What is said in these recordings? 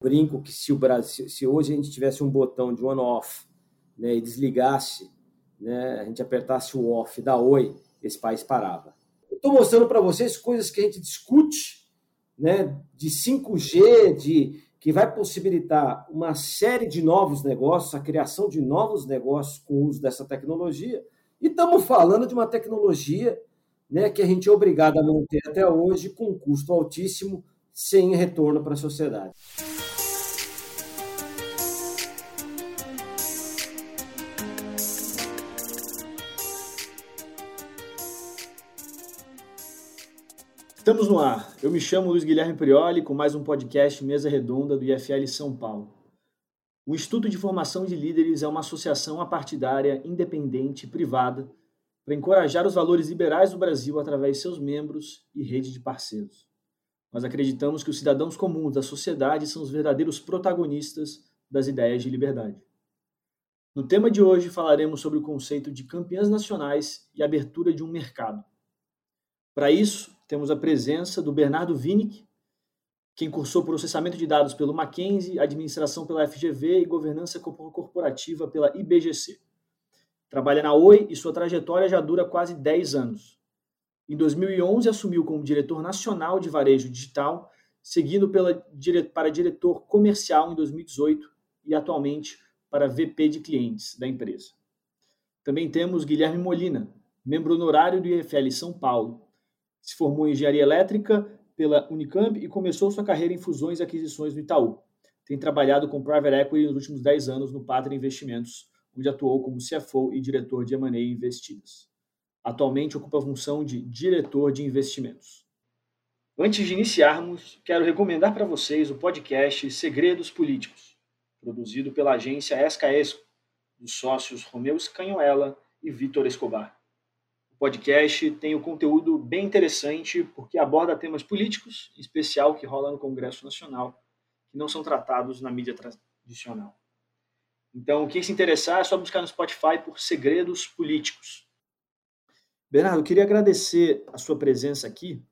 Brinco que se o Brasil, se hoje a gente tivesse um botão de on-off né, e desligasse, né, a gente apertasse o off da Oi, esse país parava. Estou mostrando para vocês coisas que a gente discute, né, de 5G, de que vai possibilitar uma série de novos negócios, a criação de novos negócios com o uso dessa tecnologia. E estamos falando de uma tecnologia né, que a gente é obrigado a manter até hoje com um custo altíssimo, sem retorno para a sociedade. Estamos no ar. Eu me chamo Luiz Guilherme Prioli com mais um podcast Mesa Redonda do IFL São Paulo. O Instituto de Formação de Líderes é uma associação apartidária, independente privada para encorajar os valores liberais do Brasil através de seus membros e rede de parceiros. Nós acreditamos que os cidadãos comuns da sociedade são os verdadeiros protagonistas das ideias de liberdade. No tema de hoje falaremos sobre o conceito de campeãs nacionais e abertura de um mercado. Para isso, temos a presença do Bernardo Vinick, quem cursou processamento de dados pelo Mackenzie, administração pela FGV e governança corporativa pela IBGC. Trabalha na Oi e sua trajetória já dura quase 10 anos. Em 2011, assumiu como diretor nacional de varejo digital, seguindo pela, para diretor comercial em 2018 e atualmente para VP de clientes da empresa. Também temos Guilherme Molina, membro honorário do IFL São Paulo, se formou em engenharia elétrica pela Unicamp e começou sua carreira em fusões e aquisições no Itaú. Tem trabalhado com private equity nos últimos 10 anos no Pátria Investimentos, onde atuou como CFO e diretor de M&A Investidas. Atualmente ocupa a função de diretor de investimentos. Antes de iniciarmos, quero recomendar para vocês o podcast Segredos Políticos, produzido pela agência Escaesco, dos sócios Romeu Scanhoela e Vitor Escobar podcast tem um conteúdo bem interessante, porque aborda temas políticos, em especial que rola no Congresso Nacional, que não são tratados na mídia tradicional. Então, quem se interessar é só buscar no Spotify por Segredos Políticos. Bernardo, queria agradecer a sua presença aqui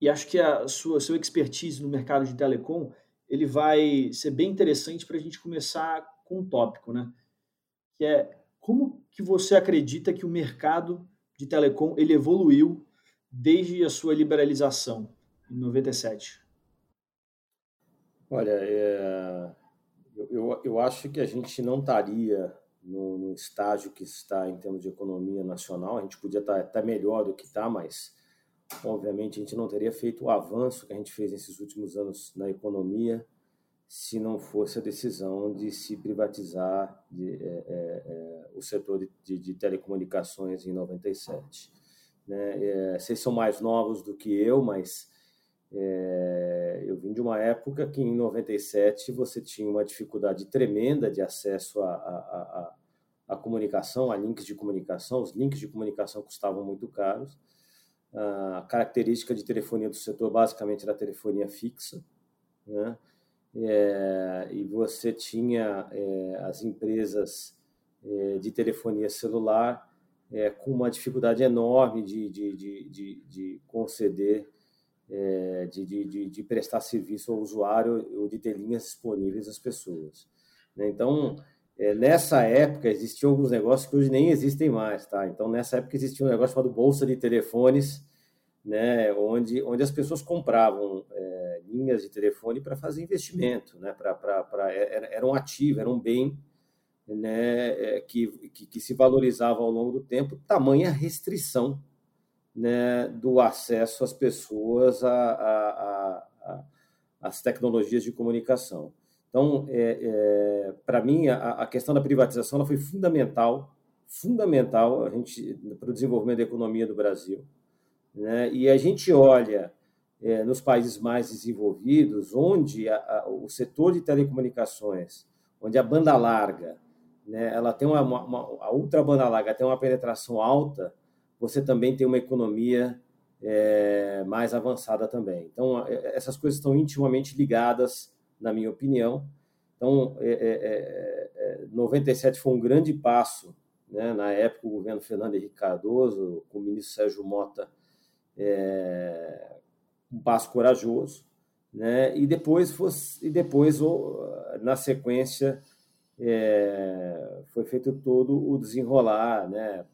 e acho que a sua seu expertise no mercado de telecom ele vai ser bem interessante para a gente começar com um tópico, né? Que é como que você acredita que o mercado de telecom ele evoluiu desde a sua liberalização em 97? Olha, é, eu, eu acho que a gente não estaria no, no, estágio que está em termos de economia nacional. A gente podia estar até melhor do que está, mas obviamente a gente não teria feito o avanço que a gente fez nesses últimos anos na economia se não fosse a decisão de se privatizar de, é, é, é o setor de, de, de, telecomunicações em 97. Né? É, vocês são mais novos do que eu, mas é, eu vim de uma época que em 97 você tinha uma dificuldade tremenda de acesso à, à, à, à comunicação, a links de comunicação. Os links de comunicação custavam muito caros. A característica de telefonia do setor basicamente era a telefonia fixa, né? É, e você tinha é, as empresas é, de telefonia celular é, com uma dificuldade enorme de, de, de, de, de conceder, é, de, de, de, prestar serviço ao usuário ou de ter linhas disponíveis às pessoas. Né? Então, é, nessa época existiam alguns negócios que hoje nem existem mais, tá? Então, nessa época existia um negócio chamado Bolsa de Telefones, né, onde, onde as pessoas compravam é, linhas de telefone para fazer investimento, né, pra, pra, pra, é, era, era um ativo, era um bem né, é, que, que, que, se valorizava ao longo do tempo, tamanha restrição né, do acesso às pessoas às tecnologias de comunicação. Então, é, é, para mim, a, a, questão da privatização foi fundamental, fundamental para o desenvolvimento da economia do Brasil. Né? E a gente olha é, nos países mais desenvolvidos, onde a, a, o setor de telecomunicações, onde a banda larga, né, ela tem uma, uma, a ultra banda larga tem uma penetração alta, você também tem uma economia é, mais avançada também. Então, é, essas coisas estão intimamente ligadas, na minha opinião. Então, é, é, 97 é, foi um grande passo, né, na época, o governo Fernando Henrique Cardoso, com o ministro Sérgio Mota, é, um passo corajoso. né? E depois fosse, e depois na sequência é, foi feito todo o desenrolar, né?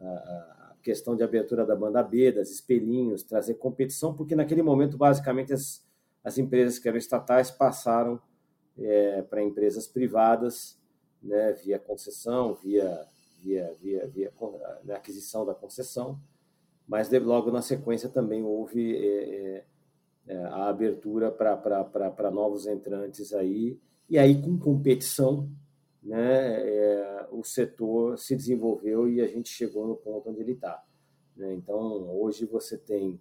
A, a, questão de abertura da banda B, das espelhinhos, trazer competição, porque naquele momento basicamente as, as empresas que eram estatais passaram é, para empresas privadas, né? Via concessão, via via via, via, via aquisição da concessão, mas logo na sequência também houve é, é é, a abertura para novos entrantes aí, e aí com competição, né, é, o setor se desenvolveu e a gente chegou no ponto onde ele está. Né? Então, hoje você tem.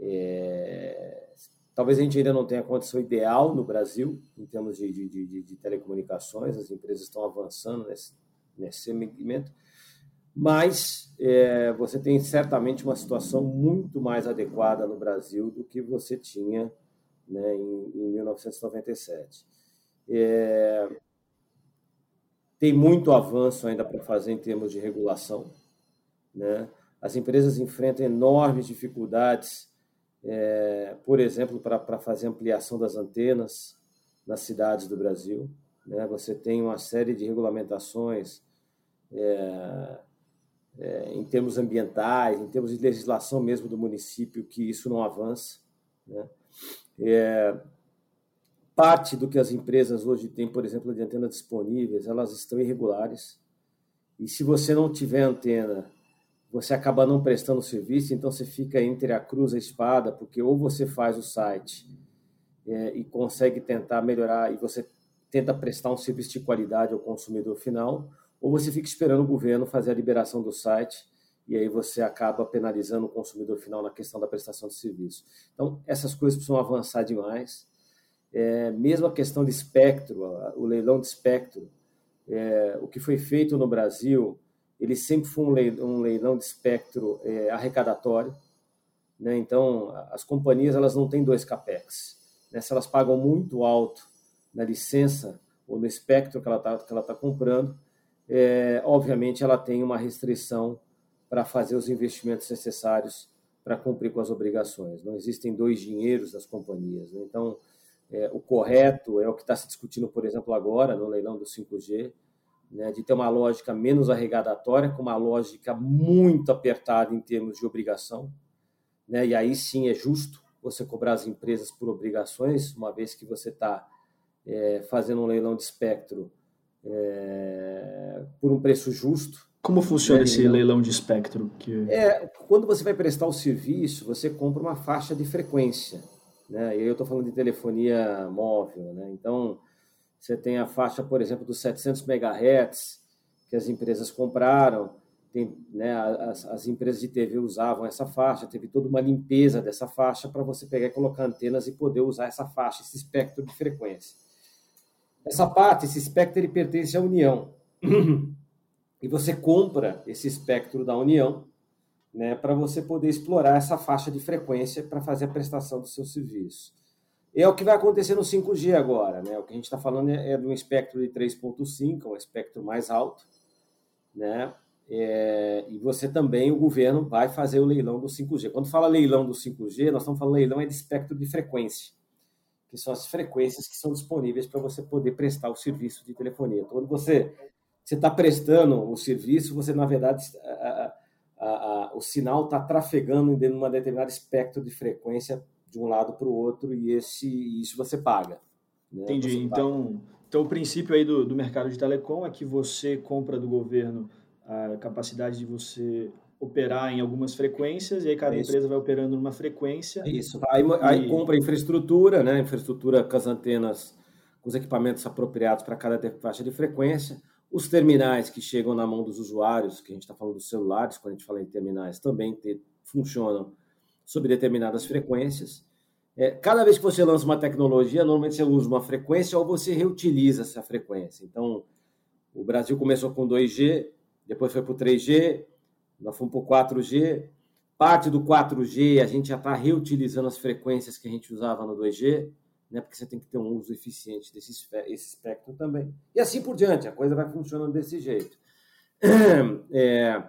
É, talvez a gente ainda não tenha a condição ideal no Brasil, em termos de, de, de, de telecomunicações, as empresas estão avançando nesse, nesse segmento, mas é, você tem certamente uma situação muito mais adequada no Brasil do que você tinha né, em, em 1997. É, tem muito avanço ainda para fazer em termos de regulação. Né? As empresas enfrentam enormes dificuldades, é, por exemplo, para fazer ampliação das antenas nas cidades do Brasil. Né? Você tem uma série de regulamentações. É, é, em termos ambientais, em termos de legislação mesmo do município, que isso não avança. Né? É, parte do que as empresas hoje têm, por exemplo, de antenas disponíveis, elas estão irregulares. E se você não tiver antena, você acaba não prestando serviço, então você fica entre a cruz e a espada, porque ou você faz o site é, e consegue tentar melhorar, e você tenta prestar um serviço de qualidade ao consumidor final, ou você fica esperando o governo fazer a liberação do site e aí você acaba penalizando o consumidor final na questão da prestação de serviço. Então, essas coisas precisam avançar demais. É, mesmo a questão de espectro, o leilão de espectro, é, o que foi feito no Brasil, ele sempre foi um leilão, um leilão de espectro é, arrecadatório. Né? Então, as companhias elas não têm dois capex. Né? Se elas pagam muito alto na licença ou no espectro que ela está tá comprando, é, obviamente ela tem uma restrição para fazer os investimentos necessários para cumprir com as obrigações. Não existem dois dinheiros das companhias. Né? Então, é, o correto é o que está se discutindo, por exemplo, agora no leilão do 5G, né, de ter uma lógica menos arrecadatória, com uma lógica muito apertada em termos de obrigação. Né, e aí sim é justo você cobrar as empresas por obrigações, uma vez que você está é, fazendo um leilão de espectro é, por um preço justo. Como funciona né? esse leilão de espectro? Que... É, quando você vai prestar o serviço, você compra uma faixa de frequência. Né? E aí eu estou falando de telefonia móvel. Né? Então, você tem a faixa, por exemplo, dos 700 MHz que as empresas compraram. Tem, né, as, as, empresas de TV usavam essa faixa, teve toda uma limpeza dessa faixa para você pegar e colocar antenas e poder usar essa faixa, esse espectro de frequência. Essa parte, esse espectro, ele pertence à União. E você compra esse espectro da União né, para você poder explorar essa faixa de frequência para fazer a prestação do seu serviço. É o que vai acontecer no 5G agora. Né? O que a gente está falando é, é de um espectro de 3.5, um espectro mais alto. Né? É, e você também, o governo, vai fazer o leilão do 5G. Quando fala leilão do 5G, nós estamos falando leilão é de espectro de frequência que são as frequências que são disponíveis para você poder prestar o serviço de telefonia. Então, quando você está prestando o serviço, você, na verdade, a, a, a, o sinal está trafegando em uma determinada espectro de frequência de um lado para o outro e esse, isso você paga. Né? Entendi. Você então, paga. então, o princípio aí do, do mercado de telecom é que você compra do governo a capacidade de você operar em algumas frequências e aí cada Isso. empresa vai operando numa frequência. Isso. Aí, e... aí compra infraestrutura, né? Infraestrutura com as antenas, com os equipamentos apropriados para cada faixa de frequência. Os terminais que chegam na mão dos usuários, que a gente está falando dos celulares, quando a gente fala em terminais, também te, funcionam sob determinadas frequências. É, cada vez que você lança uma tecnologia, normalmente você usa uma frequência ou você reutiliza essa frequência. Então, o Brasil começou com 2G, depois foi para o 3G, nós fomos para o 4G. Parte do 4G a gente já está reutilizando as frequências que a gente usava no 2G, né? porque você tem que ter um uso eficiente desse esse espectro também. E assim por diante, a coisa vai funcionando desse jeito. É,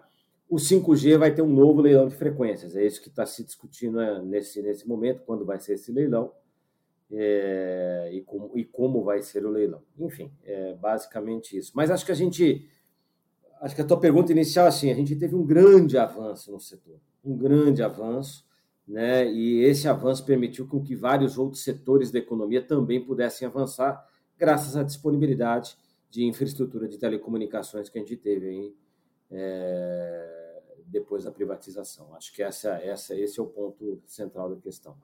o 5G vai ter um novo leilão de frequências, é isso que está se discutindo é, nesse, nesse momento, quando vai ser esse leilão. é, e, como, e como vai ser o leilão. Enfim, é basicamente isso. Mas acho que a gente, acho que a tua pergunta inicial assim, a gente teve um grande avanço no setor, um grande avanço, né? E esse avanço permitiu com que vários outros setores da economia também pudessem avançar, graças à disponibilidade de infraestrutura de telecomunicações que a gente teve aí, é, depois da privatização. Acho que essa, essa, esse é o ponto central da questão.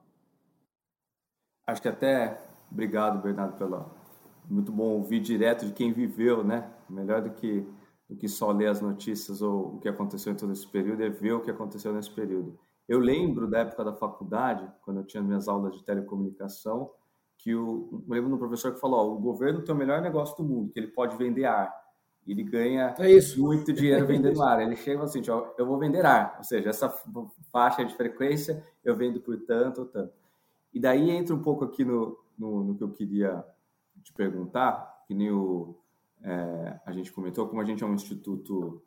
Acho que até, obrigado Bernardo pela, muito bom ouvir direto de quem viveu, né? Melhor do que do que só ler as notícias ou o que aconteceu em todo esse período é ver o que aconteceu nesse período. Eu lembro da época da faculdade, quando eu tinha minhas aulas de telecomunicação, que o, eu lembro de um professor que falou: o governo tem o melhor negócio do mundo, que ele pode vender ar. Ele ganha é muito dinheiro vendendo ar. Ele chega assim: ó, eu vou vender ar, ou seja, essa faixa de frequência eu vendo por tanto ou tanto. E daí entra um pouco aqui no, no, no que eu queria te perguntar, que nem o, é, a gente comentou, como a gente é um instituto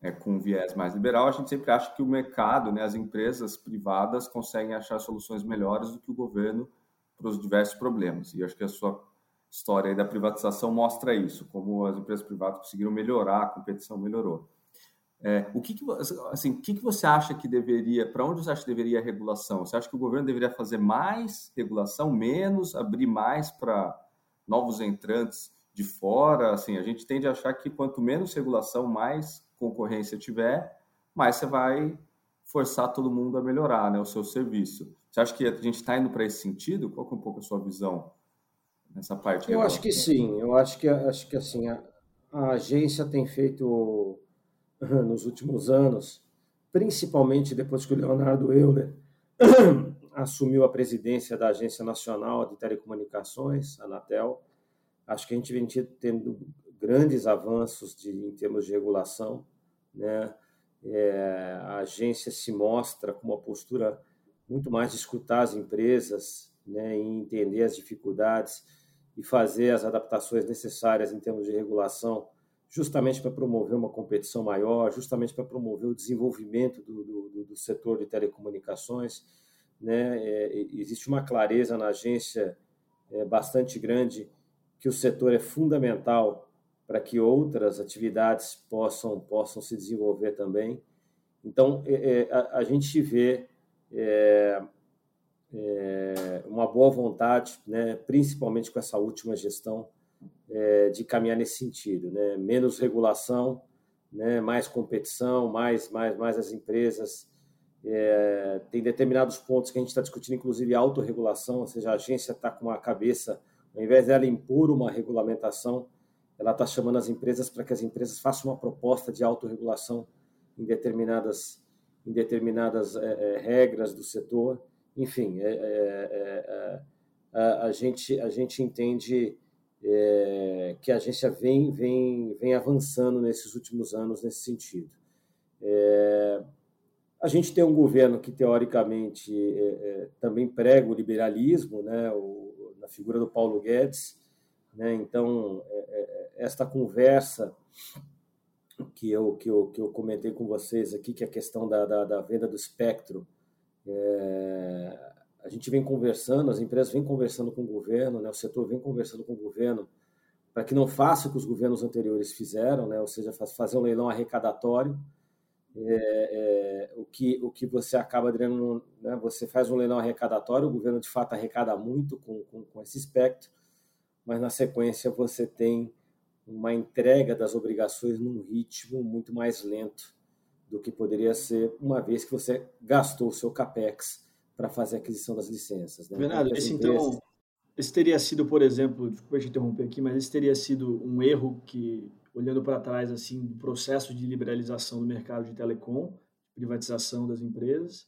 é, com viés mais liberal, a gente sempre acha que o mercado, né, as empresas privadas conseguem achar soluções melhores do que o governo para os diversos problemas. E acho que a sua história da privatização mostra isso, como as empresas privadas conseguiram melhorar, a competição melhorou. É, o que, que assim, o que, que você acha que deveria, para onde você acha que deveria a regulação? Você acha que o governo deveria fazer mais regulação, menos, abrir mais para novos entrantes de fora? Assim, a gente tende a achar que quanto menos regulação, mais concorrência tiver, mais você vai forçar todo mundo a melhorar né, o seu serviço. Você acha que a gente está indo para esse sentido? Qual é um pouco a sua visão nessa parte? Eu acho que sim. Eu acho que acho que assim a, a agência tem feito nos últimos anos, principalmente depois que o Leonardo Euler assumiu a presidência da Agência Nacional de Telecomunicações, Anatel. Acho que a gente vem tendo grandes avanços de, em termos de regulação. Né? É, a agência se mostra com uma postura muito mais de escutar as empresas né, e entender as dificuldades e fazer as adaptações necessárias em termos de regulação justamente para promover uma competição maior, justamente para promover o desenvolvimento do, do, do setor de telecomunicações. Né? É, existe uma clareza na agência é, bastante grande que o setor é fundamental para que outras atividades possam, possam se desenvolver também. Então, é, é a, a, gente vê é, é, uma boa vontade, né, principalmente com essa última gestão, é, de caminhar nesse sentido, né? Menos regulação, né? Mais competição, mais, mais, mais as empresas. É, tem determinados pontos que a gente está discutindo, inclusive autorregulação, ou seja, a agência está com a cabeça, ao invés dela impor uma regulamentação, ela está chamando as empresas para que as empresas façam uma proposta de autorregulação em determinadas, em determinadas é, é, regras do setor. Enfim, é, é, é, a, a, gente, a gente entende é, que a agência vem, vem, vem avançando nesses últimos anos nesse sentido. É, a gente tem um governo que, teoricamente, é, é também prega o liberalismo, né, o, na figura do Paulo Guedes. Né, então, é, é, esta conversa que eu, que, eu, que eu comentei com vocês aqui, que é a questão da, da, da venda do espectro, é, a gente vem conversando, as empresas vêm conversando com o governo, né, o setor vem conversando com o governo para que não faça o que os governos anteriores fizeram, né, ou seja, fazer um leilão arrecadatório. É, é, o, que, o que você acaba dizendo, né, você faz um leilão arrecadatório, o governo de fato arrecada muito com, com, com esse espectro, mas na sequência você tem uma entrega das obrigações num ritmo muito mais lento do que poderia ser, uma vez que você gastou o seu capex para fazer a aquisição das licenças. Né? Bernardo, esse empresas... então, esse teria sido, por exemplo, desculpa te interromper aqui, mas esse teria sido um erro que, olhando para trás, assim, do processo de liberalização do mercado de telecom, privatização das empresas,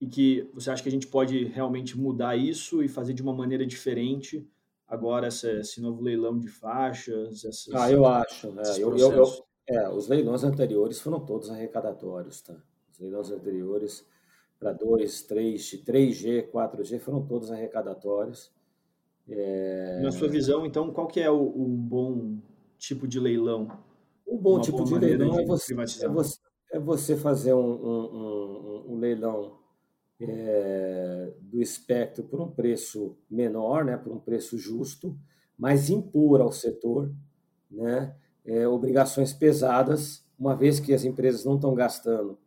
e que você acha que a gente pode realmente mudar isso e fazer de uma maneira diferente agora essa, esse novo leilão de faixas? Essas, ah, eu acho. Né? Eu, eu, eu, é, os leilões anteriores foram todos arrecadatórios. Tá? Os leilões anteriores para 2, 3, 3G, 4G, foram todos arrecadatórios. É... Na sua visão, então, qual que é o, o bom tipo de leilão? O bom tipo de leilão de é, você, é, você, é, você, fazer um, um, um, um, leilão é, do espectro por um preço menor, né, por um preço justo, mas impor ao setor né, é, obrigações pesadas, uma vez que as empresas não estão gastando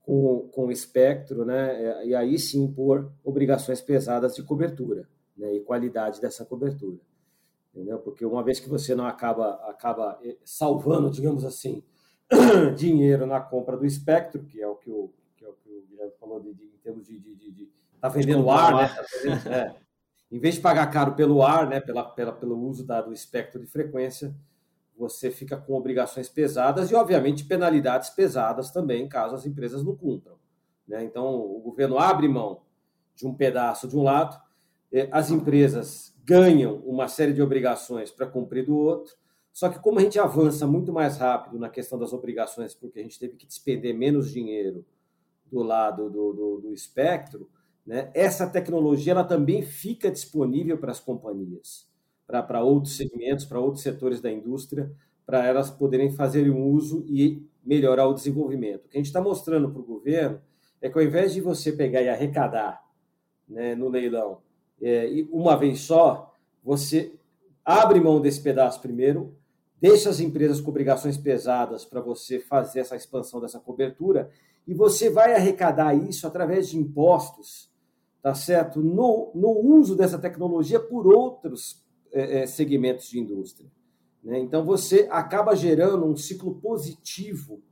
com, com o espectro, né, é, e aí sim impor obrigações pesadas de cobertura né, e qualidade dessa cobertura. Entendeu? Porque uma vez que você não acaba, acaba é, salvando, digamos assim, dinheiro na compra do espectro, que é o que o, que é o, que o Guilherme falou de, de, em termos de, de, de, de tá vendendo ar, né? Tá vendendo, é, em vez de pagar caro pelo ar, né, pela, pela, pelo uso da, do espectro de frequência, você fica com obrigações pesadas e, obviamente, penalidades pesadas também, caso as empresas não cumpram. Né? Então, o governo abre mão de um pedaço de um lado, eh, as empresas ganham uma série de obrigações para cumprir do outro, só que como a gente avança muito mais rápido na questão das obrigações, porque a gente teve que despender menos dinheiro do lado do, do, do espectro, né? Essa tecnologia ela também fica disponível para as companhias, para outros segmentos, para outros setores da indústria, para elas poderem fazer um uso e melhorar o desenvolvimento. O que a gente está mostrando para o governo é que ao invés de você pegar e arrecadar né, no leilão é, uma vez só, você abre mão desse pedaço primeiro, deixa as empresas com obrigações pesadas para você fazer essa expansão dessa cobertura e você vai arrecadar isso através de impostos tá certo? No, no uso dessa tecnologia por outros é, é, segmentos de indústria. Né? Então, você acaba gerando um ciclo positivo,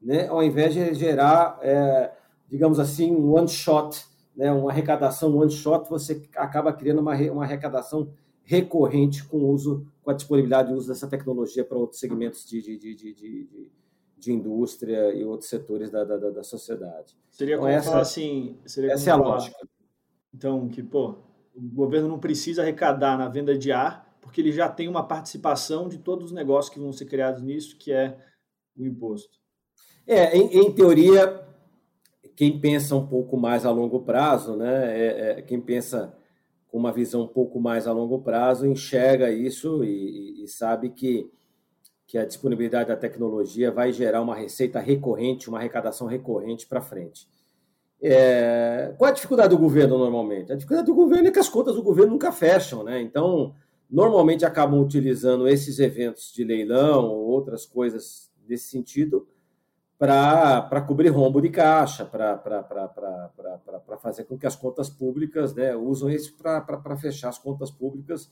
né? ao invés de gerar, é, digamos assim, um one shot, né? uma arrecadação one shot, você acaba criando uma, uma arrecadação recorrente com o uso, com a disponibilidade de uso dessa tecnologia para outros segmentos de, de, de, de, de indústria e outros setores da, da, da sociedade. Seria então, como essa, falar assim, seria essa é a lógica. Então, que, pô, o governo não precisa arrecadar na venda de ar, porque ele já tem uma participação de todos os negócios que vão ser criados nisso, que é o imposto. É, em, em teoria, quem pensa um pouco mais a longo prazo, né, é, é, quem pensa com uma visão um pouco mais a longo prazo, enxerga isso e, e, sabe que, que a disponibilidade da tecnologia vai gerar uma receita recorrente, uma arrecadação recorrente para frente. É, qual é a dificuldade do governo normalmente? A dificuldade do governo é que as contas do governo nunca fecham, né? Então, normalmente acabam utilizando esses eventos de leilão ou outras coisas desse sentido para cobrir rombo de caixa, para fazer com que as contas públicas né, usam isso para fechar as contas públicas.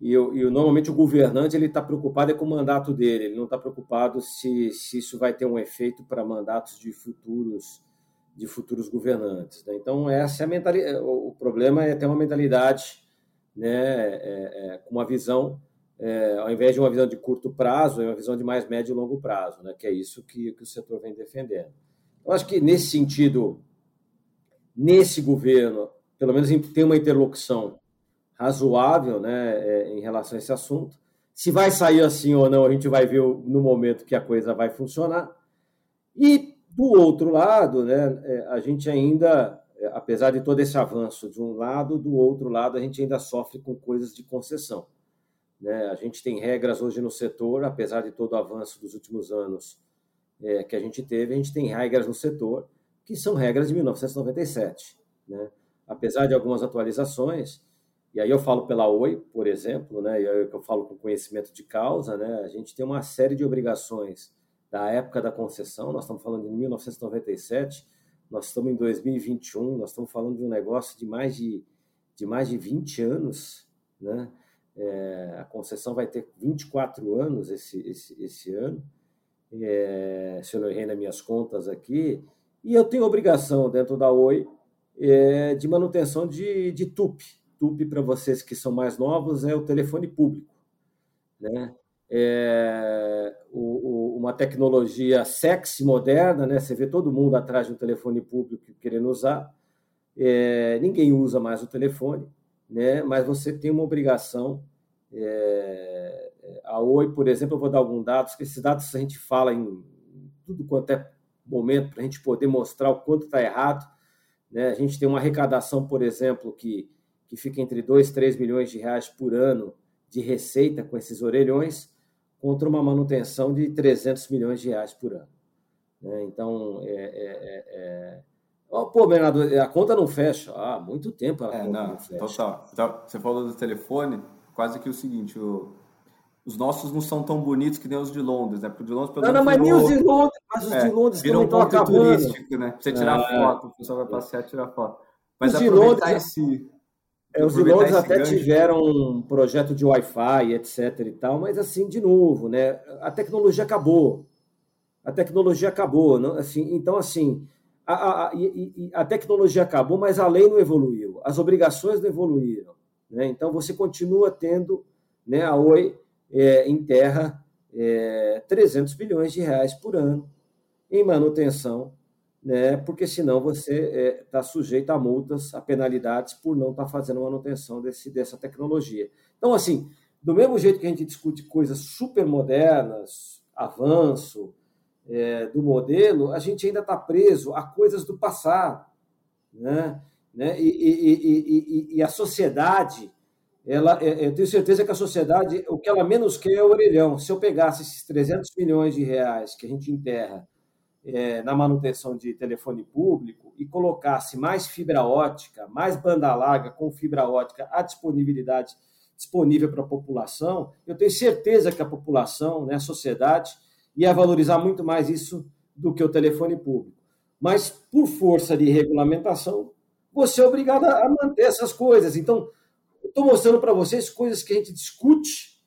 E, e normalmente o governante ele está preocupado é com o mandato dele, ele não está preocupado se, se isso vai ter um efeito para mandatos de futuros de futuros governantes. Né? Então, essa é a mentalidade. O problema é ter uma mentalidade né, é, é, com uma visão, é, ao invés de uma visão de curto prazo, é uma visão de mais médio e longo prazo, né, que é isso que, que o setor vem defendendo. Eu acho que, nesse sentido, nesse governo, pelo menos tem uma interlocução razoável né, é, em relação a esse assunto. Se vai sair assim ou não, a gente vai ver no momento que a coisa vai funcionar. E do outro lado, né, é, a gente ainda, é, apesar de todo esse avanço de um lado, do outro lado, a gente ainda sofre com coisas de concessão. Né? A gente tem regras hoje no setor, apesar de todo o avanço dos últimos anos é, que a gente teve, a gente tem regras no setor que são regras de 1997. Né? Apesar de algumas atualizações, e aí eu falo pela Oi, por exemplo, né? e aí eu falo com conhecimento de causa, né? a gente tem uma série de obrigações da época da concessão, nós estamos falando de 1997, nós estamos em 2021, nós estamos falando de um negócio de mais de, de mais de 20 anos, né? É, a concessão vai ter 24 anos esse, esse, esse ano, é, se eu não errei nas minhas contas aqui, e eu tenho obrigação dentro da Oi é, de manutenção de, de TUP. TUP, para vocês que são mais novos, é o telefone público. Né? é, o, o, uma tecnologia sexy, moderna, né? Você vê todo mundo atrás de um telefone público querendo usar. É, ninguém usa mais o telefone, né? Mas você tem uma obrigação. É, a Oi, por exemplo, eu vou dar alguns dados, que esses dados a gente fala em tudo quanto é momento para a gente poder mostrar o quanto está errado. Né? A gente tem uma arrecadação, por exemplo, que, que fica entre 2 e 3 milhões de reais por ano de receita com esses orelhões contra uma manutenção de 300 milhões de reais por ano. Né? Então, é, é, é, é Pô, Bernardo, a conta não fecha. Ah, muito tempo a é, não, não fecha. Total. Então, você falou do telefone, quase que o seguinte, o, os nossos não são tão bonitos que nem os de Londres, né? Porque de Londres, pelo não, não, mas nem os de Londres, mas os é, de Londres também um estão acabando. turístico, né? Pra você tirar é. foto, o pessoal vai passear e tirar foto. Mas os de Londres, esse... É, os de Londres até gancho. tiveram um projeto de Wi-Fi, etc e tal, mas assim, de novo, né? A tecnologia acabou. A tecnologia acabou. Não? Assim, então, assim, a, a, a, tecnologia acabou, mas a lei não evoluiu. As obrigações não evoluíram. Né? Então, você continua tendo né, a Oi é, enterra é, 300 bilhões de reais por ano em manutenção, né, porque senão você está é, sujeito a multas, a penalidades por não estar tá fazendo manutenção desse, dessa tecnologia. Então, assim, do mesmo jeito que a gente discute coisas super modernas, avanço é, do modelo, a gente ainda está preso a coisas do passado. Né? Né? E, e, e, e, a sociedade ela, é, eu tenho certeza que a sociedade, o que ela menos quer é o orelhão. Se eu pegasse esses 300 milhões de reais que a gente enterra é, na manutenção de telefone público e colocasse mais fibra ótica, mais banda larga com fibra ótica à disponibilidade disponível para a população, eu tenho certeza que a população, né, a sociedade, ia valorizar muito mais isso do que o telefone público. Mas, por força de regulamentação, você é obrigado a manter essas coisas. Então, estou mostrando para vocês coisas que a gente discute,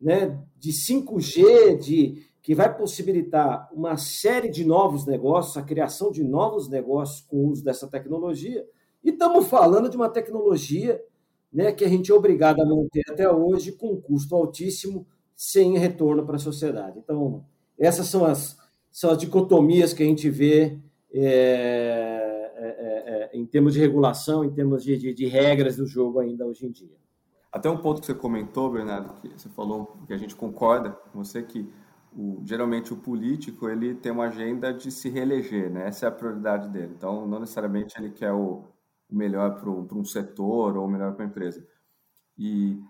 né, de 5G, de que vai possibilitar uma série de novos negócios, a criação de novos negócios com o uso dessa tecnologia. E estamos falando de uma tecnologia né, que a gente é obrigado a manter até hoje com um custo altíssimo, sem retorno para a sociedade. Então, essas são as, são as dicotomias que a gente vê é, em termos de regulação, em termos de, de, de, regras do jogo ainda hoje em dia. Até um ponto que você comentou, Bernardo, que você falou que a gente concorda com você que o, geralmente o político ele tem uma agenda de se reeleger, né? Essa é a prioridade dele. Então, não necessariamente ele quer o, o melhor para um setor ou o melhor para a empresa. E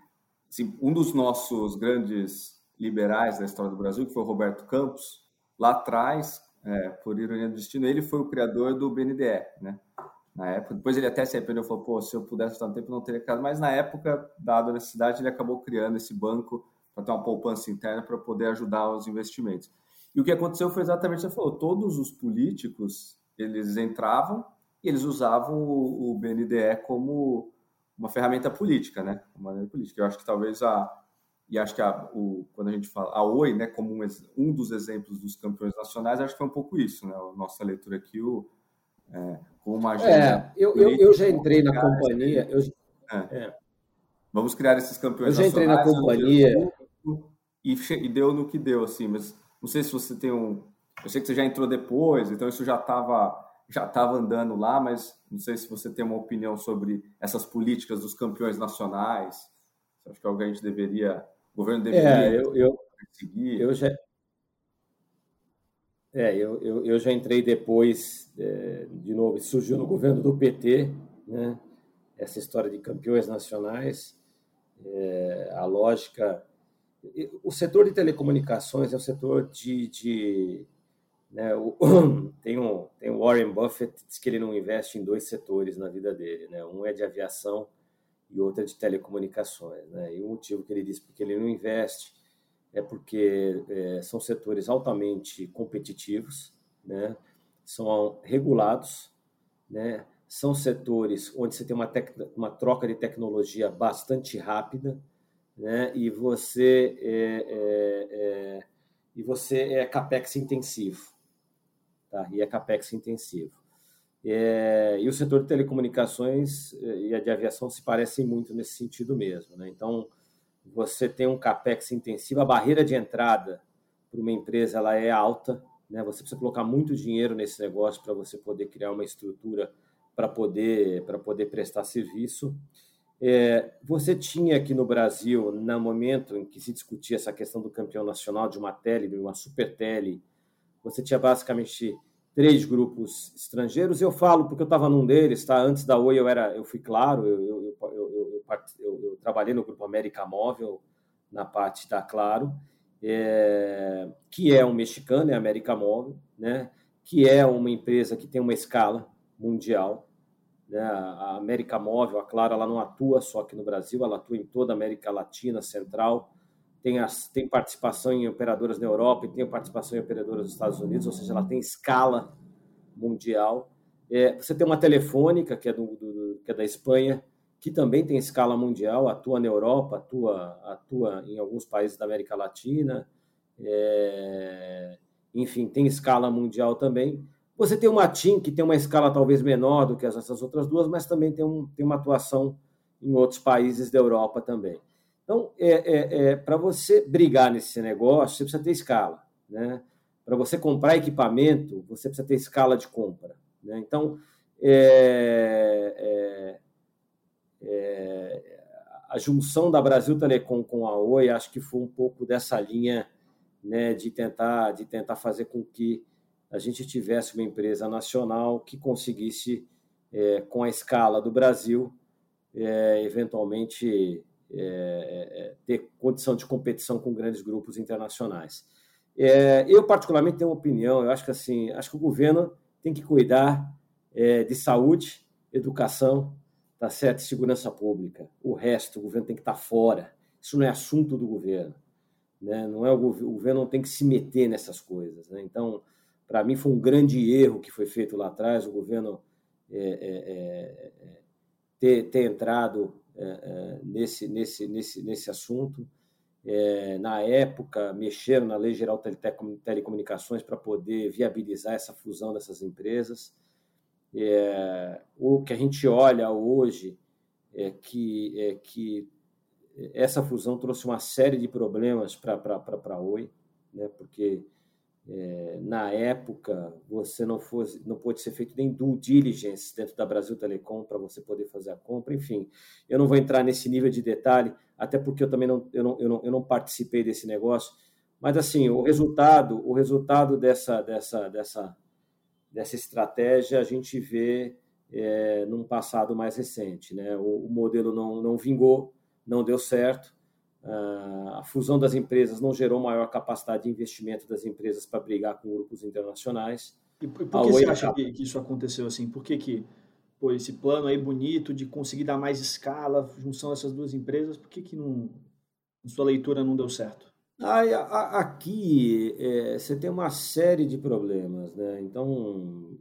assim, um dos nossos grandes liberais da história do Brasil, que foi o Roberto Campos, lá atrás, é, por ironia do destino, ele foi o criador do BNDE, né? na época. Depois ele até se arrependeu e falou, pô, se eu pudesse estar no tempo, não teria criado. Mas na época, dada a necessidade, ele acabou criando esse banco para ter uma poupança interna para poder ajudar os investimentos. E o que aconteceu foi exatamente o que você falou. Todos os políticos, eles entravam e eles usavam o, o BNDE como uma ferramenta política, né? Uma maneira política. Eu acho que talvez a... E acho que a, o, quando a gente fala a Oi, né, como um, um dos exemplos dos campeões nacionais, acho que foi um pouco isso, né? A nossa leitura aqui, o, é, com uma agenda. É, eu, eu, eu já entrei na companhia. Eu, é. É. Vamos criar esses campeões. Eu já entrei na companhia. E, e deu no que deu, assim, mas não sei se você tem um. Eu sei que você já entrou depois, então isso já estava já estava andando lá, mas não sei se você tem uma opinião sobre essas políticas dos campeões nacionais. Acho que é algo que a gente deveria, o governo deveria é, eu, eu, seguir. Eu já, é, eu, eu, eu já entrei depois, é, de novo, surgiu no governo do PT, né? essa história de campeões nacionais, é, a lógica. O setor de telecomunicações é o setor de. de né, o, tem, um, tem o Warren Buffett, diz que ele não investe em dois setores na vida dele. Né? Um é de aviação e outro é de telecomunicações. Né? E o motivo que ele diz porque ele não investe é porque é, são setores altamente competitivos, né? são regulados, né? são setores onde você tem uma, uma troca de tecnologia bastante rápida, né? e você é, é, é, e você é capex intensivo, tá? E é capex intensivo. É, e o setor de telecomunicações é, e a de aviação se parecem muito nesse sentido mesmo, né? Então você tem um capex intensivo, a barreira de entrada para uma empresa ela é alta, né? Você precisa colocar muito dinheiro nesse negócio para você poder criar uma estrutura para poder para poder prestar serviço. É, você tinha aqui no Brasil, no momento em que se discutia essa questão do campeão nacional de uma tele, de uma super tele, você tinha basicamente três grupos estrangeiros. Eu falo porque eu estava num deles, tá? Antes da Oi eu era, eu fui claro, eu, eu, eu, trabalhei no grupo América Móvel na parte da Claro, é, que é um mexicano, é América Móvel, né? Que é uma empresa que tem uma escala, mundial. Né? A América Móvel, a Claro, ela não atua só aqui no Brasil, ela atua em toda a América Latina, Central, tem, as, tem participação em operadoras na Europa e tem participação em operadoras nos Estados Unidos, ou seja, ela tem escala mundial. É, você tem uma telefônica, que é, do, do, que é da Espanha, que também tem escala mundial, atua na Europa, atua, atua em alguns países da América Latina, é, enfim, tem escala mundial também. Você tem uma TIM, que tem uma escala talvez menor do que essas outras duas, mas também tem, um, tem uma atuação em outros países da Europa também. Então, é, é, é para você brigar nesse negócio, você precisa ter escala. Né? Para você comprar equipamento, você precisa ter escala de compra. Né? Então, é, é, é, a junção da Brasil Telecom com a Oi, acho que foi um pouco dessa linha né, de, tentar, de tentar fazer com que a gente tivesse uma empresa nacional que conseguisse, é, com a escala do Brasil, é, eventualmente é, é, ter condição de competição com grandes grupos internacionais. É, eu, particularmente, tenho uma opinião, eu acho que assim, acho que o governo tem que cuidar é, de saúde, educação, tá certo? segurança pública. O resto, o governo tem que estar fora. Isso não é assunto do governo. Né? Não é o, o governo não tem que se meter nessas coisas. Né? Então, para mim, foi um grande erro que foi feito lá atrás, o governo é, é, ter, ter entrado é, é, nesse, nesse, nesse, nesse assunto. É, na época, mexeram na Lei Geral de Telecomunicações para poder viabilizar essa fusão dessas empresas. É, o que a gente olha hoje é que, é que essa fusão trouxe uma série de problemas para a Oi, né, porque é, na época, você não, fosse, não pôde ser feito nem due diligence dentro da Brasil Telecom para você poder fazer a compra. Enfim, eu não vou entrar nesse nível de detalhe, até porque eu também não, eu não, eu não, eu não participei desse negócio. Mas, assim, o resultado, o resultado dessa, dessa, dessa, dessa estratégia a gente vê é, num passado mais recente. Né? O, o modelo não, não vingou, não deu certo a fusão das empresas não gerou maior capacidade de investimento das empresas para brigar com grupos internacionais. E por, que você acha que, que, isso aconteceu assim? Por que, que pô, esse plano aí bonito de conseguir dar mais escala, junção dessas duas empresas, por que, que não, na sua leitura não deu certo? Ah, aqui é, você tem uma série de problemas, né? Então,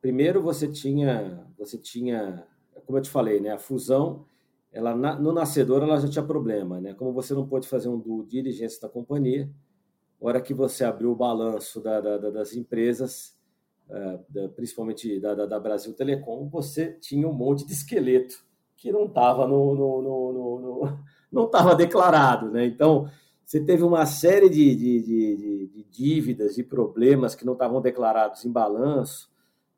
primeiro você tinha, você tinha, como eu te falei, né? A fusão ela no nascedor ela já tinha problema, né? Como você não pôde fazer um due diligence da companhia, hora que você abriu o balanço da, da, das empresas, uh, principalmente da, da, Brasil Telecom, você tinha um monte de esqueleto que não estava no, no, no, no, não declarado, né? Então você teve uma série de, de, de, de dívidas, de problemas que não estavam declarados em balanço,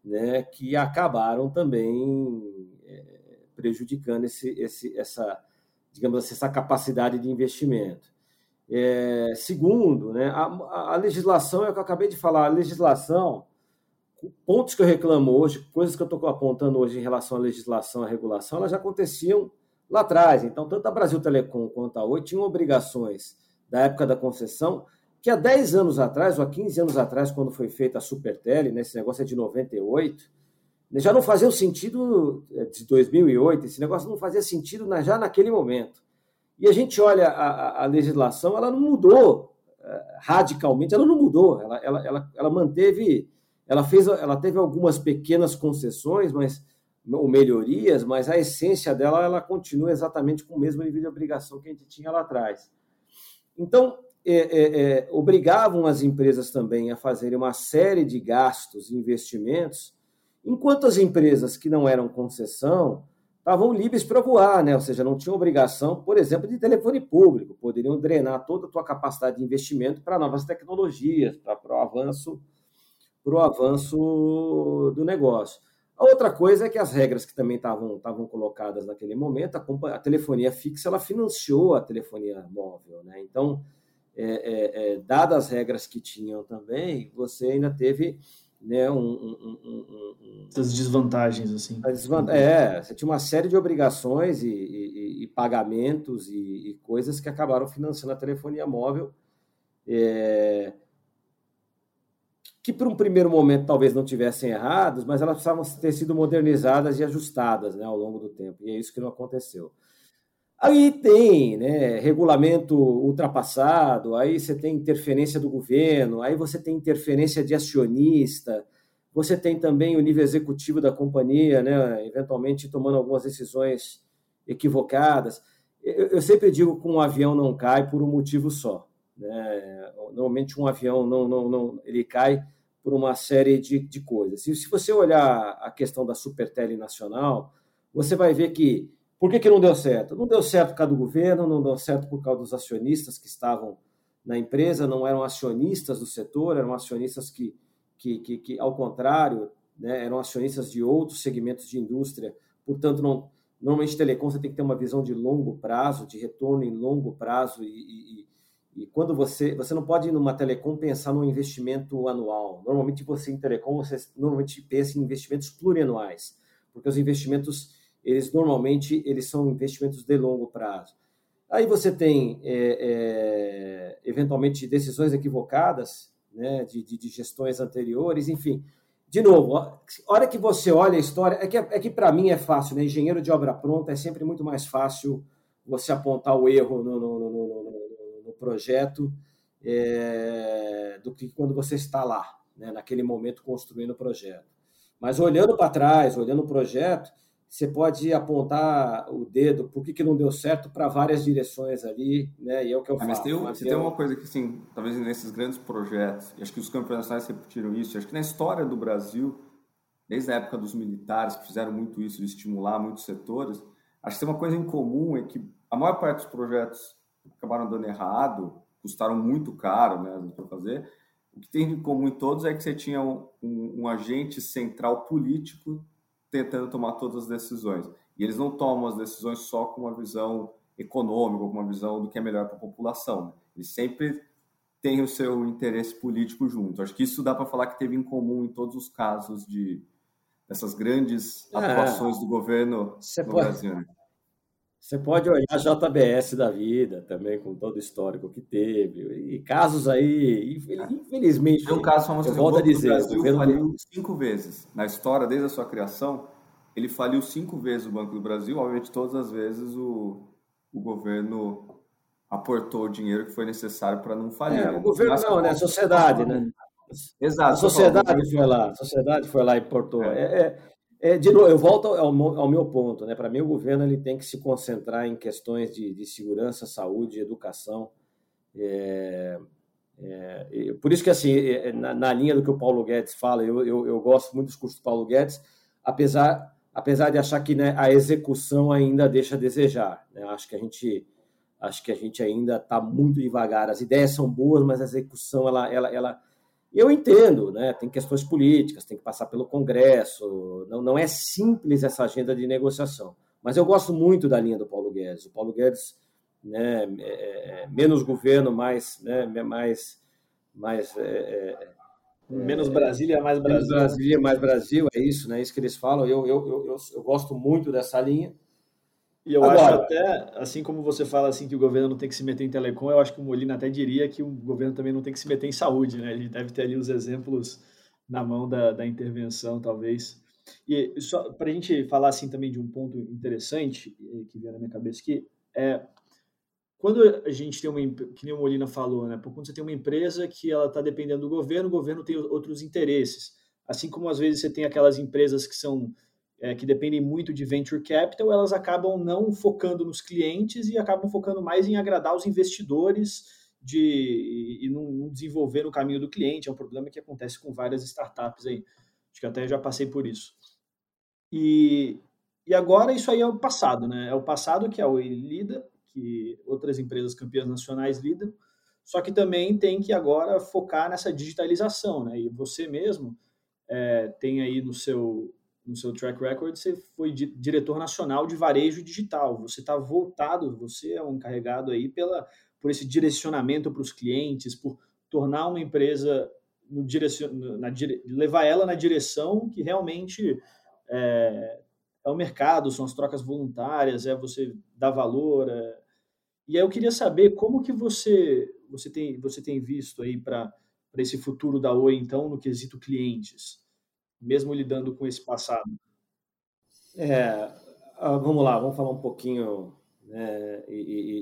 né? Que acabaram também prejudicando esse, esse, essa, digamos assim, essa capacidade de investimento. É, segundo, né, a, a, legislação é o que eu acabei de falar, a legislação, pontos que eu reclamo hoje, coisas que eu estou apontando hoje em relação à legislação, à regulação, elas já aconteciam lá atrás. Então, tanto a Brasil Telecom quanto a Oi tinham obrigações da época da concessão, que há 10 anos atrás, ou há 15 anos atrás, quando foi feita a Supertele, né, esse negócio é de 98, já não fazia sentido é, de 2008, esse negócio não fazia sentido já naquele momento. E a gente olha a, a legislação, ela não mudou é, radicalmente, ela não mudou, ela, ela, ela, ela manteve, ela fez, ela teve algumas pequenas concessões, mas ou melhorias, mas a essência dela ela continua exatamente com o mesmo nível de obrigação que a gente tinha lá atrás. Então, é, é, é, obrigavam as empresas também a fazerem uma série de gastos e investimentos Enquanto as empresas que não eram concessão estavam livres para voar, né? ou seja, não tinham obrigação, por exemplo, de telefone público, poderiam drenar toda a tua capacidade de investimento para novas tecnologias, para o avanço, avanço do negócio. A outra coisa é que as regras que também estavam, estavam colocadas naquele momento, a, a telefonia fixa ela financiou a telefonia móvel. Né? Então, é, é, é, dadas as regras que tinham também, você ainda teve né, um, um, um, Essas desvantagens, assim. É, você tinha uma série de obrigações e, e, e pagamentos e, e, coisas que acabaram financiando a telefonia móvel. É, que por um primeiro momento talvez não tivessem errados, mas elas precisavam ter sido modernizadas e ajustadas né, ao longo do tempo, e é isso que não aconteceu. Aí tem né, regulamento ultrapassado, aí você tem interferência do governo, aí você tem interferência de acionista, você tem também o nível executivo da companhia, né, eventualmente tomando algumas decisões equivocadas. Eu, eu sempre digo que um avião não cai por um motivo só. Né? Normalmente um avião não, não, não ele cai por uma série de, de coisas. E se você olhar a questão da Supertele Nacional, você vai ver que por que, que não deu certo? Não deu certo por causa do governo, não deu certo por causa dos acionistas que estavam na empresa, não eram acionistas do setor, eram acionistas que, que, que, que ao contrário, né, eram acionistas de outros segmentos de indústria, portanto, não, normalmente telecom você tem que ter uma visão de longo prazo, de retorno em longo prazo, e, e, e quando você, você não pode ir numa telecom pensar num investimento anual, normalmente você em telecom, você normalmente pensa em investimentos plurianuais, porque os investimentos eles normalmente eles são investimentos de longo prazo. Aí você tem, é, é, eventualmente, decisões equivocadas né, de, de, de, gestões anteriores, enfim. De novo, a hora que você olha a história, é que, é que para mim é fácil, né? engenheiro de obra pronta é sempre muito mais fácil você apontar o erro no, no, no, no projeto é, do que quando você está lá, né, naquele momento construindo o projeto. Mas olhando para trás, olhando o projeto, você pode apontar o dedo por que, que não deu certo para várias direções ali, né? E é o que eu ah, Mas tem, mas tem uma coisa que, assim, talvez nesses grandes projetos, e acho que os campeonatos nacionais repetiram isso, acho que na história do Brasil, desde a época dos militares, que fizeram muito isso, de estimular muitos setores, acho que tem uma coisa em comum, é que a maior parte dos projetos acabaram dando errado, custaram muito caro, né, para fazer, o que tem em comum em todos é que você tinha um, um, um agente central político tentando tomar todas as decisões. E eles não tomam as decisões só com uma visão econômica, com uma visão do que é melhor para a população. Né? Eles sempre têm o seu interesse político junto. Acho que isso dá para falar que teve em comum em todos os casos de dessas grandes é, atuações do governo no pode, Brasil. Né? Você pode olhar a JBS da vida também, com todo o histórico que teve. E casos aí, infelizmente. Tem um caso famoso eu volto a dizer. O Brasil governo... faliu cinco vezes. Na história, desde a sua criação, ele faliu cinco vezes o Banco do Brasil. Obviamente, todas as vezes o, o governo aportou o dinheiro que foi necessário para não falir. É, o governo não, né? A sociedade, né? Exato. A sociedade foi lá, a sociedade foi lá e portou. É. É, é de novo, eu volto ao, ao meu ponto, né? Para mim, o governo ele tem que se concentrar em questões de, de segurança, saúde, educação. É, é, por isso que, assim, é, é, na, na, linha do que o Paulo Guedes fala, eu, eu, eu, gosto muito dos cursos do Paulo Guedes, apesar, apesar de achar que né, a execução ainda deixa a desejar. Né? Acho que a gente acho que a gente ainda está muito devagar. As ideias são boas, mas a execução ela, ela, ela eu entendo, né? tem questões políticas, tem que passar pelo Congresso, não, não é simples essa agenda de negociação. Mas eu gosto muito da linha do Paulo Guedes. O Paulo Guedes, né, é, é menos governo, mais, né, mais, mais é, é menos Brasília, mais Brasil. Menos Brasília, mais Brasil, é isso, né? Isso que eles falam. Eu, eu, eu, eu, gosto muito dessa linha. E eu Agora, acho até, assim como você fala assim que o governo não tem que se meter em telecom, eu acho que o Molina até diria que o governo também não tem que se meter em saúde, né? Ele deve ter ali os exemplos na mão da, da intervenção, talvez. E só para a gente falar assim também de um ponto interessante eh, que veio na minha cabeça aqui, é quando a gente tem uma, que nem o Molina falou, né? Quando você tem uma empresa que ela está dependendo do governo, o governo tem outros interesses. Assim como às vezes você tem aquelas empresas que são é, que dependem muito de venture capital, elas acabam não focando nos clientes e acabam focando mais em agradar os investidores de, e não, não desenvolver no caminho do cliente. É um problema que acontece com várias startups aí. Acho que até já passei por isso. E, e agora isso aí é o passado, né? É o passado que a Oi lida, que outras empresas campeãs nacionais lidam, só que também tem que agora focar nessa digitalização, né? E você mesmo é, tem aí no seu no seu track record, você foi diretor nacional de varejo digital. Você está voltado, você é um encarregado aí pela, por esse direcionamento para os clientes, por tornar uma empresa no direcion, na, levar ela na direção que realmente é, é, o mercado, são as trocas voluntárias, é você dar valor. É... E aí eu queria saber como que você você tem você tem visto aí para para esse futuro da Oi, então, no quesito clientes, mesmo lidando com esse passado? É, ah, vamos lá, vamos falar um pouquinho, né, e,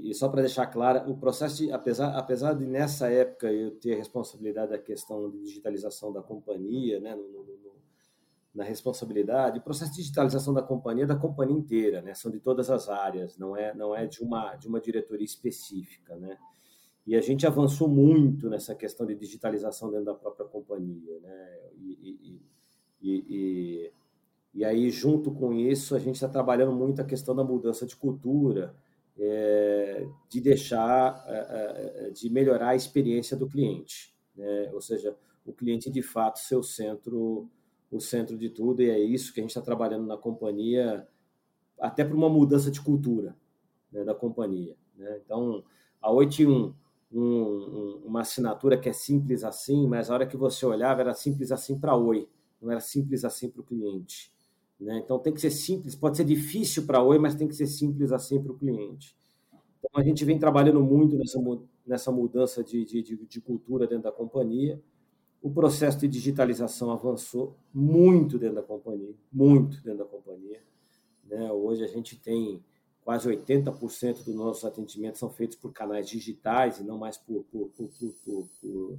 e, e, só para deixar claro, o processo, de, apesar, apesar de nessa época eu ter responsabilidade da questão de digitalização da companhia, né, no, no, no, na responsabilidade, o processo de digitalização da companhia é da companhia inteira, né, são de todas as áreas, não é, não é de uma de uma diretoria específica, né. E a gente avançou muito nessa questão de digitalização dentro da própria companhia, né, e, e e aí, junto com isso, a gente está trabalhando muito a questão da mudança de cultura, é, de deixar, é, é, de melhorar a experiência do cliente, né? ou seja, o cliente de fato ser o centro, o centro de tudo, e é isso que a gente está trabalhando na companhia, até para uma mudança de cultura né, da companhia. Né? Então, a 81, um, um, uma assinatura que é simples assim, mas a hora que você olhava era simples assim para Oi, não era simples assim para o cliente. Né? Então tem que ser simples, pode ser difícil para a Oi, mas tem que ser simples assim para o cliente. Então a gente vem trabalhando muito nessa, nessa mudança de, de, de cultura dentro da companhia. O processo de digitalização avançou muito dentro da companhia, muito dentro da companhia. Né? Hoje a gente tem quase 80% dos nossos atendimentos são feitos por canais digitais e não mais por, por, por, por, por,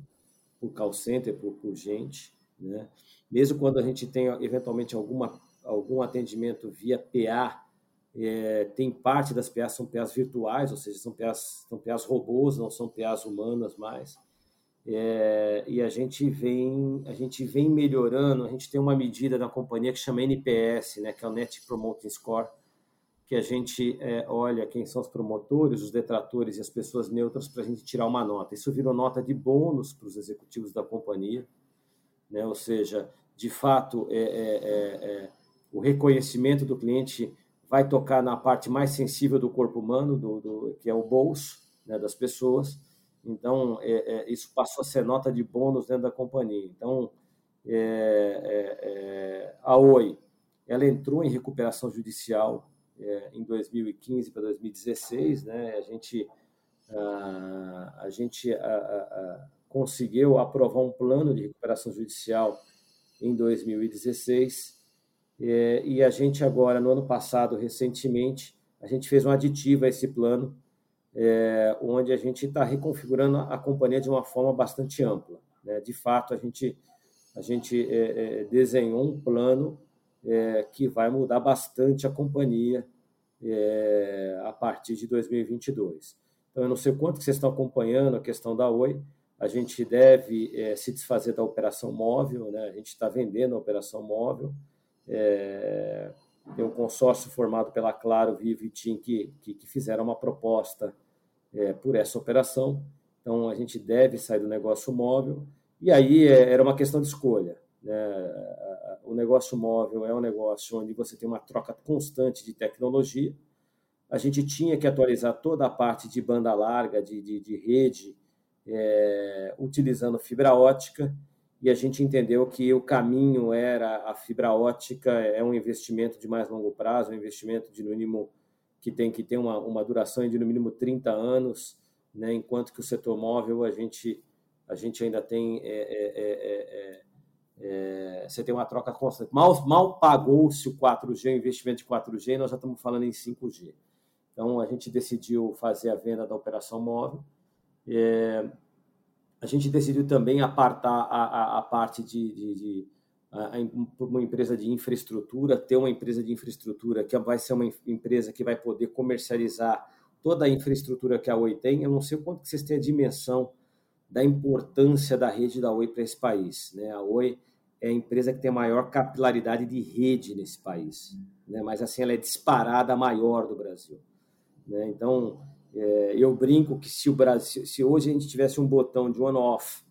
por call center, por, por gente. Né? Mesmo quando a gente tem eventualmente alguma algum atendimento via PA, é, tem parte das PAs são PAs virtuais, ou seja, são PAs, são PAs robôs, não são PAs humanas mais. É, e a gente vem a gente vem melhorando. A gente tem uma medida na companhia que chama NPS, né, que é o Net Promoting Score, que a gente é, olha quem são os promotores, os detratores e as pessoas neutras para a gente tirar uma nota. Isso virou nota de bônus para os executivos da companhia, né? Ou seja, de fato é, é, é, é o reconhecimento do cliente vai tocar na parte mais sensível do corpo humano, do, do que é o bolso né, das pessoas. Então, é, é, isso passou a ser nota de bônus dentro da companhia. Então, é, é, a Oi, ela entrou em recuperação judicial em 2015 para 2016. Né? A gente, a, a gente a, a, conseguiu aprovar um plano de recuperação judicial em 2016 é, e a gente agora, no ano passado, recentemente, a gente fez um aditivo a esse plano, é, onde a gente está reconfigurando a companhia de uma forma bastante ampla. Né? De fato, a gente, a gente é, é desenhou um plano é, que vai mudar bastante a companhia é, a partir de 2022. Então, eu não sei quanto que vocês estão acompanhando a questão da Oi, a gente deve se desfazer da operação móvel, né? a gente está vendendo a operação móvel, é, tem um consórcio formado pela Claro, Vivo e TIM que, que, que fizeram uma proposta é, por essa operação. Então, a gente deve sair do negócio móvel. E aí é, era uma questão de escolha. Né? O negócio móvel é um negócio onde você tem uma troca constante de tecnologia. A gente tinha que atualizar toda a parte de banda larga, de, de, de rede, é, utilizando fibra ótica e a gente entendeu que o caminho era a fibra ótica, é um investimento de mais longo prazo, um investimento de no mínimo que tem que ter uma, uma duração de no mínimo 30 anos, né? enquanto que o setor móvel a gente, a gente ainda tem. É, é, é, você tem uma troca constante. Mal, mal pagou-se o 4G, o investimento de 4G, nós já estamos falando em 5G. Então, a gente decidiu fazer a venda da operação móvel. É, a gente decidiu também apartar a, a, a parte de, de, de a, uma empresa de infraestrutura, ter uma empresa de infraestrutura que vai ser uma empresa que vai poder comercializar toda a infraestrutura que a Oi tem. Eu não sei o quanto que vocês têm a dimensão da importância da rede da Oi para esse país. Né? A Oi é a empresa que tem a maior capilaridade de rede nesse país, né? mas assim ela é disparada a maior do Brasil. Né? Então, é, eu brinco que se o Brasil, se hoje a gente tivesse um botão de on-off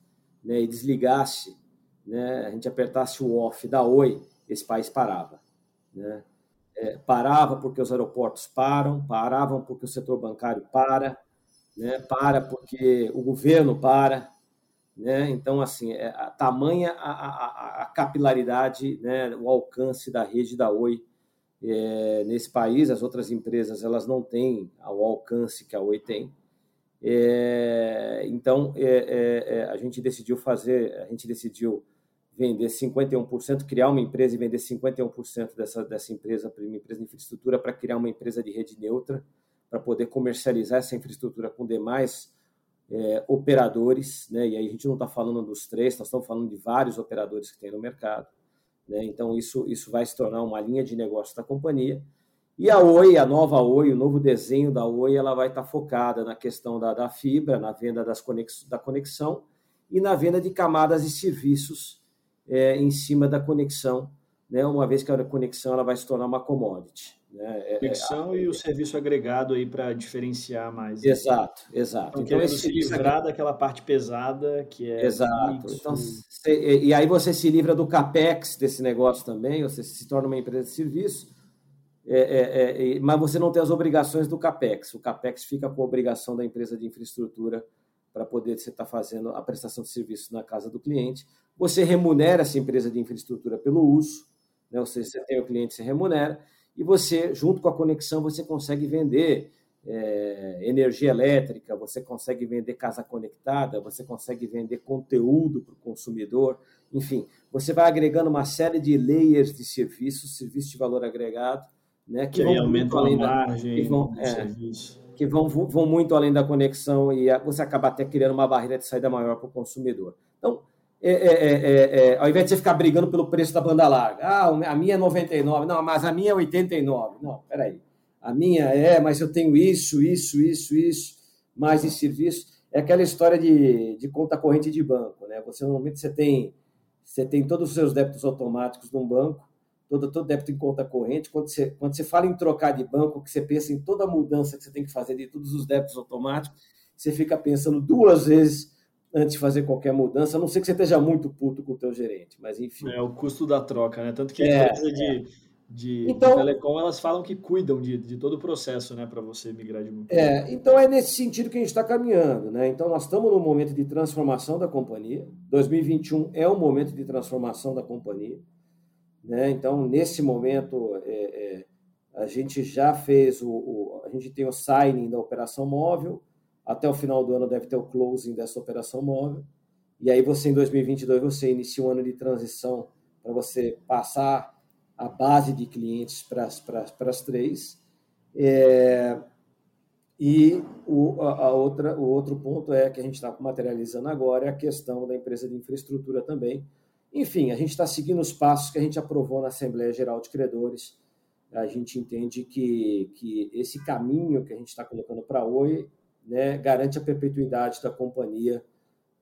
né, e desligasse, né, a gente apertasse o off da Oi, esse país parava. Né? É, parava porque os aeroportos param, paravam porque o setor bancário para, né, para porque o governo para. Né? Então, assim, é, a tamanha a, a, a capilaridade, né, o alcance da rede da Oi é, nesse país, as outras empresas elas não têm o alcance que a Oi tem. É, então, é, é, é a gente decidiu fazer, a gente decidiu vender 51%, criar uma empresa e vender 51% dessa, dessa empresa, uma empresa de infraestrutura, para criar uma empresa de rede neutra, para poder comercializar essa infraestrutura com demais é, operadores, né? e aí a gente não está falando dos três, nós estamos falando de vários operadores que tem no mercado. Né? Então, isso, isso vai se tornar uma linha de negócio da companhia. E a Oi, a nova Oi, o novo desenho da Oi, ela vai estar focada na questão da, da fibra, na venda das conex, da conexão e na venda de camadas e serviços é, em cima da conexão, né? uma vez que a conexão ela vai se tornar uma commodity. Né? É, conexão é, e o serviço agregado aí para diferenciar mais. Né? Exato, exato. Então, então esse se livrar aqui... daquela parte pesada que é. Exato. Então, e aí você se livra do capex desse negócio também, você se torna uma empresa de serviço, é, é, é, mas você não tem as obrigações do capex. O capex fica com a obrigação da empresa de infraestrutura para poder você estar tá fazendo a prestação de serviço na casa do cliente. Você remunera essa empresa de infraestrutura pelo uso, né? ou seja, você tem o cliente, você remunera e você, junto com a conexão, você consegue vender é, energia elétrica, você consegue vender casa conectada, você consegue vender conteúdo para o consumidor, enfim, você vai agregando uma série de layers de serviços, serviços de valor agregado, né, que, que vão muito além da margem, que vão, é, que vão, vão muito além da conexão e você acaba até criando uma barreira de saída maior para o consumidor. Então, é é, é, é, é, ao invés de você ficar brigando pelo preço da banda larga, ah, a minha é 99, não, mas a minha é 89. Não, peraí. A minha é, mas eu tenho isso, isso, isso, isso, mais de serviço. É aquela história de, de conta corrente de banco, né? Você normalmente você tem, você tem todos os seus débitos automáticos num banco, todo, todo débito em conta corrente. Quando você, quando você fala em trocar de banco, que você pensa em toda a mudança que você tem que fazer de todos os débitos automáticos, você fica pensando duas vezes antes de fazer qualquer mudança, a não ser que você esteja muito puto com o teu gerente, mas enfim. É o custo da troca, né? Tanto que é, a empresa de, é. de, então, de, telecom, elas falam que cuidam de, de todo o processo, né, para você migrar de muito. É, então é nesse sentido que a gente está caminhando, né? Então nós estamos num momento de transformação da companhia. 2021 é um momento de transformação da companhia, né? Então nesse momento é, é, a gente já fez o, o, a gente tem o signing da operação móvel até o final do ano deve ter o closing dessa operação móvel. E aí você, em 2022, você inicia um ano de transição para você passar a base de clientes para as, para, as três. É, e o, a, a outra, o outro ponto é que a gente está materializando agora é a questão da empresa de infraestrutura também. Enfim, a gente está seguindo os passos que a gente aprovou na Assembleia Geral de Credores. A gente entende que, que esse caminho que a gente está colocando para hoje né, garante a perpetuidade da companhia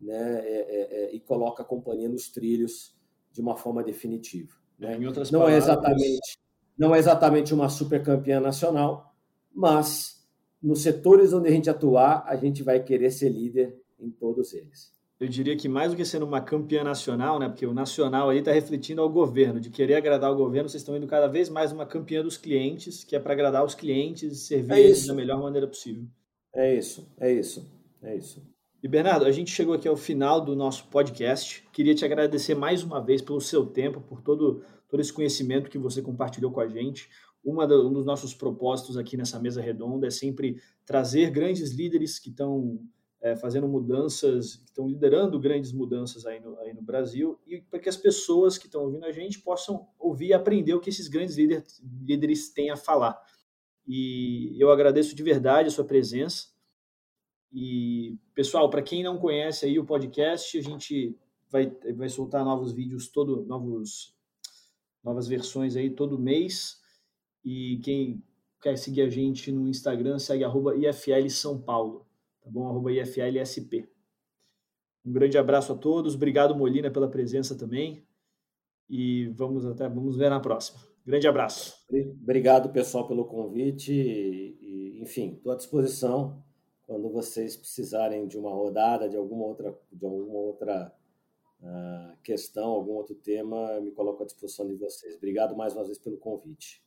né, é, é, é, e coloca a companhia nos trilhos de uma forma definitiva. Né? não, é palavras... é exatamente, não é exatamente uma super campeã nacional, mas nos setores onde a gente atuar, a gente vai querer ser líder em todos eles. Eu diria que mais do que sendo uma campeã nacional, né, porque o nacional aí está refletindo ao governo, de querer agradar o governo, vocês estão indo cada vez mais uma campeã dos clientes, que é para agradar os clientes e servir é eles da melhor maneira possível. É isso, é isso, é isso. E Bernardo, a gente chegou aqui ao final do nosso podcast. Queria te agradecer mais uma vez pelo seu tempo, por todo, todo esse conhecimento que você compartilhou com a gente. Uma um dos nossos propósitos aqui nessa mesa redonda é sempre trazer grandes líderes que estão é, fazendo mudanças, que estão liderando grandes mudanças aí no, aí no Brasil, e para que as pessoas que estão ouvindo a gente possam ouvir e aprender o que esses grandes líder, líderes têm a falar. E eu agradeço de verdade a sua presença. E, pessoal, para quem não conhece aí o podcast, a gente vai, vai soltar novos vídeos, todo, novos, novas versões aí todo mês. E quem quer seguir a gente no Instagram, segue arroba IFL São Paulo, tá bom? Arroba IFLSP. Um grande abraço a todos. Obrigado, Molina, pela presença também. E vamos até vamos ver na próxima. Grande abraço. Obrigado, pessoal, pelo convite. E, enfim, estou à disposição quando vocês precisarem de uma rodada, de alguma outra, de alguma outra uh, questão, algum outro tema, me coloco à disposição de vocês. Obrigado mais uma vez pelo convite.